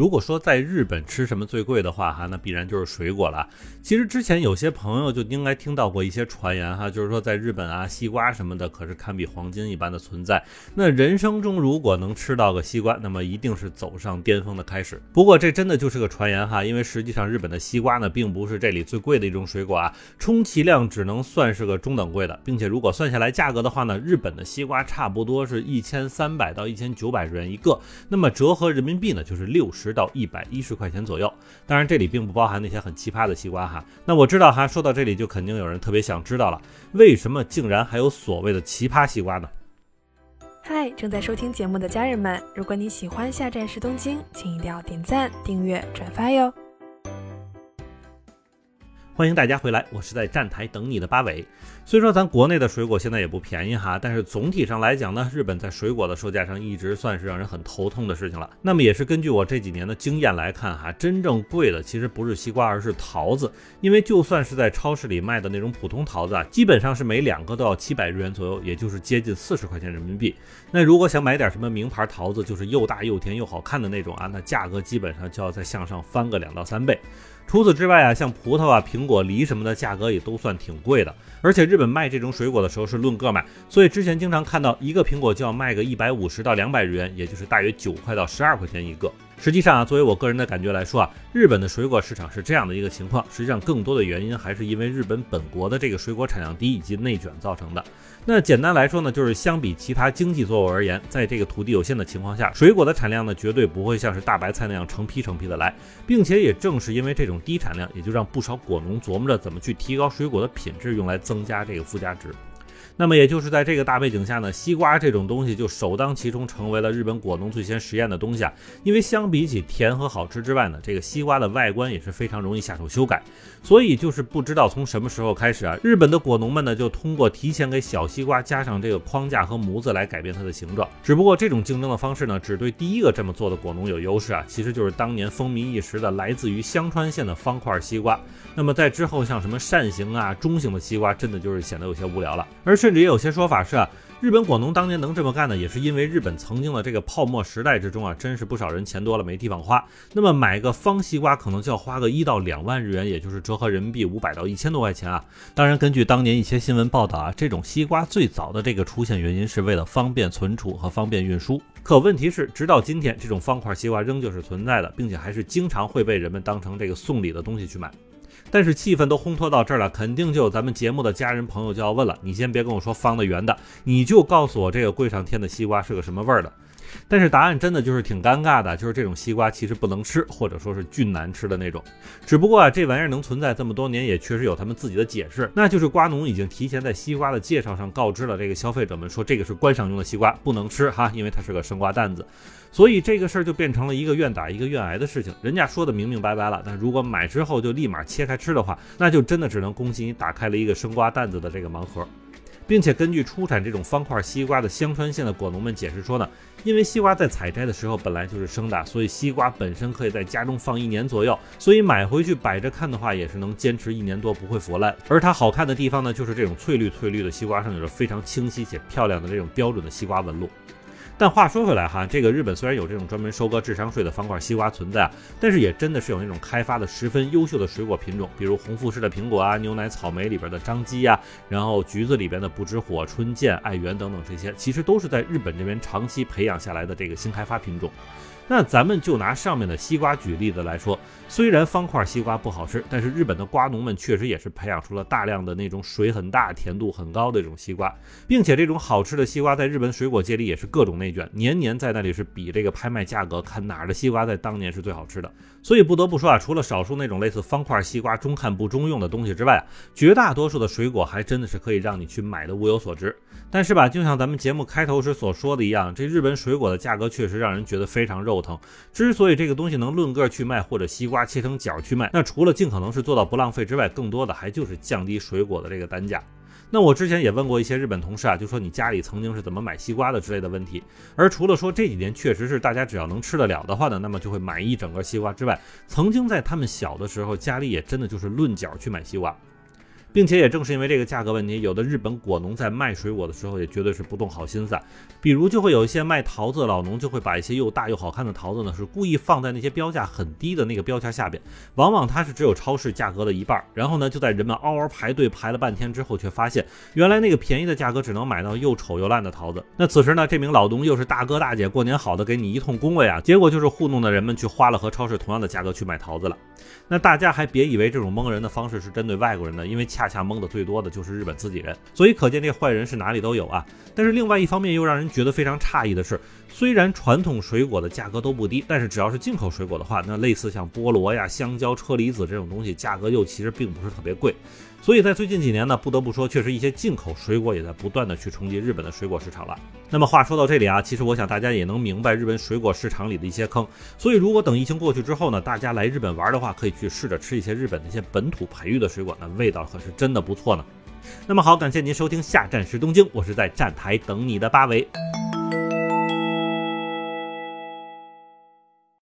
如果说在日本吃什么最贵的话，哈，那必然就是水果了。其实之前有些朋友就应该听到过一些传言，哈，就是说在日本啊，西瓜什么的可是堪比黄金一般的存在。那人生中如果能吃到个西瓜，那么一定是走上巅峰的开始。不过这真的就是个传言哈，因为实际上日本的西瓜呢，并不是这里最贵的一种水果啊，充其量只能算是个中等贵的，并且如果算下来价格的话呢，日本的西瓜差不多是一千三百到一千九百日元一个，那么折合人民币呢，就是六十。到一百一十块钱左右，当然这里并不包含那些很奇葩的西瓜哈。那我知道哈，说到这里就肯定有人特别想知道了，为什么竟然还有所谓的奇葩西瓜呢？嗨，正在收听节目的家人们，如果你喜欢下站是东京，请一定要点赞、订阅、转发哟。欢迎大家回来，我是在站台等你的八尾。虽说咱国内的水果现在也不便宜哈，但是总体上来讲呢，日本在水果的售价上一直算是让人很头痛的事情了。那么也是根据我这几年的经验来看哈，真正贵的其实不是西瓜，而是桃子。因为就算是在超市里卖的那种普通桃子啊，基本上是每两个都要七百日元左右，也就是接近四十块钱人民币。那如果想买点什么名牌桃子，就是又大又甜又好看的那种啊，那价格基本上就要再向上翻个两到三倍。除此之外啊，像葡萄啊、苹果、梨什么的，价格也都算挺贵的。而且日本卖这种水果的时候是论个卖，所以之前经常看到一个苹果就要卖个一百五十到两百日元，也就是大约九块到十二块钱一个。实际上啊，作为我个人的感觉来说啊，日本的水果市场是这样的一个情况。实际上，更多的原因还是因为日本本国的这个水果产量低以及内卷造成的。那简单来说呢，就是相比其他经济作物而言，在这个土地有限的情况下，水果的产量呢，绝对不会像是大白菜那样成批成批的来，并且也正是因为这种低产量，也就让不少果农琢磨着怎么去提高水果的品质，用来增加这个附加值。那么也就是在这个大背景下呢，西瓜这种东西就首当其冲成为了日本果农最先实验的东西啊。因为相比起甜和好吃之外呢，这个西瓜的外观也是非常容易下手修改。所以就是不知道从什么时候开始啊，日本的果农们呢就通过提前给小西瓜加上这个框架和模子来改变它的形状。只不过这种竞争的方式呢，只对第一个这么做的果农有优势啊，其实就是当年风靡一时的来自于香川县的方块西瓜。那么在之后像什么扇形啊、中型的西瓜，真的就是显得有些无聊了，而是。甚至也有些说法是啊，日本果农当年能这么干呢，也是因为日本曾经的这个泡沫时代之中啊，真是不少人钱多了没地方花。那么买个方西瓜可能就要花个一到两万日元，也就是折合人民币五百到一千多块钱啊。当然，根据当年一些新闻报道啊，这种西瓜最早的这个出现原因是为了方便存储和方便运输。可问题是，直到今天，这种方块西瓜仍旧是存在的，并且还是经常会被人们当成这个送礼的东西去买。但是气氛都烘托到这儿了，肯定就有咱们节目的家人朋友就要问了：你先别跟我说方的圆的，你就告诉我这个柜上天的西瓜是个什么味儿的。但是答案真的就是挺尴尬的，就是这种西瓜其实不能吃，或者说是巨难吃的那种。只不过啊，这玩意儿能存在这么多年，也确实有他们自己的解释，那就是瓜农已经提前在西瓜的介绍上告知了这个消费者们，说这个是观赏用的西瓜，不能吃哈，因为它是个生瓜蛋子。所以这个事儿就变成了一个愿打一个愿挨的事情。人家说的明明白白了，但如果买之后就立马切开吃的话，那就真的只能恭喜你打开了一个生瓜蛋子的这个盲盒。并且根据出产这种方块西瓜的香川县的果农们解释说呢，因为西瓜在采摘的时候本来就是生的，所以西瓜本身可以在家中放一年左右，所以买回去摆着看的话也是能坚持一年多不会腐烂。而它好看的地方呢，就是这种翠绿翠绿的西瓜上有着非常清晰且漂亮的这种标准的西瓜纹路。但话说回来哈，这个日本虽然有这种专门收割智商税的方块西瓜存在啊，但是也真的是有那种开发的十分优秀的水果品种，比如红富士的苹果啊，牛奶草莓里边的张基呀，然后橘子里边的不知火、春见、爱媛等等这些，其实都是在日本这边长期培养下来的这个新开发品种。那咱们就拿上面的西瓜举例子来说，虽然方块西瓜不好吃，但是日本的瓜农们确实也是培养出了大量的那种水很大、甜度很高的这种西瓜，并且这种好吃的西瓜在日本水果界里也是各种内卷，年年在那里是比这个拍卖价格，看哪儿的西瓜在当年是最好吃的。所以不得不说啊，除了少数那种类似方块西瓜中看不中用的东西之外啊，绝大多数的水果还真的是可以让你去买的物有所值。但是吧，就像咱们节目开头时所说的一样，这日本水果的价格确实让人觉得非常肉疼。之所以这个东西能论个去卖，或者西瓜切成角去卖，那除了尽可能是做到不浪费之外，更多的还就是降低水果的这个单价。那我之前也问过一些日本同事啊，就说你家里曾经是怎么买西瓜的之类的问题。而除了说这几年确实是大家只要能吃得了的话呢，那么就会买一整个西瓜之外，曾经在他们小的时候，家里也真的就是论角去买西瓜。并且也正是因为这个价格问题，有的日本果农在卖水果的时候也绝对是不动好心思。比如就会有一些卖桃子的老农就会把一些又大又好看的桃子呢，是故意放在那些标价很低的那个标价下边，往往它是只有超市价格的一半。然后呢，就在人们嗷嗷排队排了半天之后，却发现原来那个便宜的价格只能买到又丑又烂的桃子。那此时呢，这名老农又是大哥大姐过年好的给你一通恭维啊，结果就是糊弄的人们去花了和超市同样的价格去买桃子了。那大家还别以为这种蒙人的方式是针对外国人的，因为恰恰蒙的最多的就是日本自己人，所以可见这坏人是哪里都有啊。但是另外一方面又让人觉得非常诧异的是，虽然传统水果的价格都不低，但是只要是进口水果的话，那类似像菠萝呀、香蕉、车厘子这种东西，价格又其实并不是特别贵。所以在最近几年呢，不得不说，确实一些进口水果也在不断的去冲击日本的水果市场了。那么话说到这里啊，其实我想大家也能明白日本水果市场里的一些坑。所以如果等疫情过去之后呢，大家来日本玩的话，可以去试着吃一些日本那些本土培育的水果，那味道可是真的不错呢。那么好，感谢您收听下站是东京，我是在站台等你的八尾。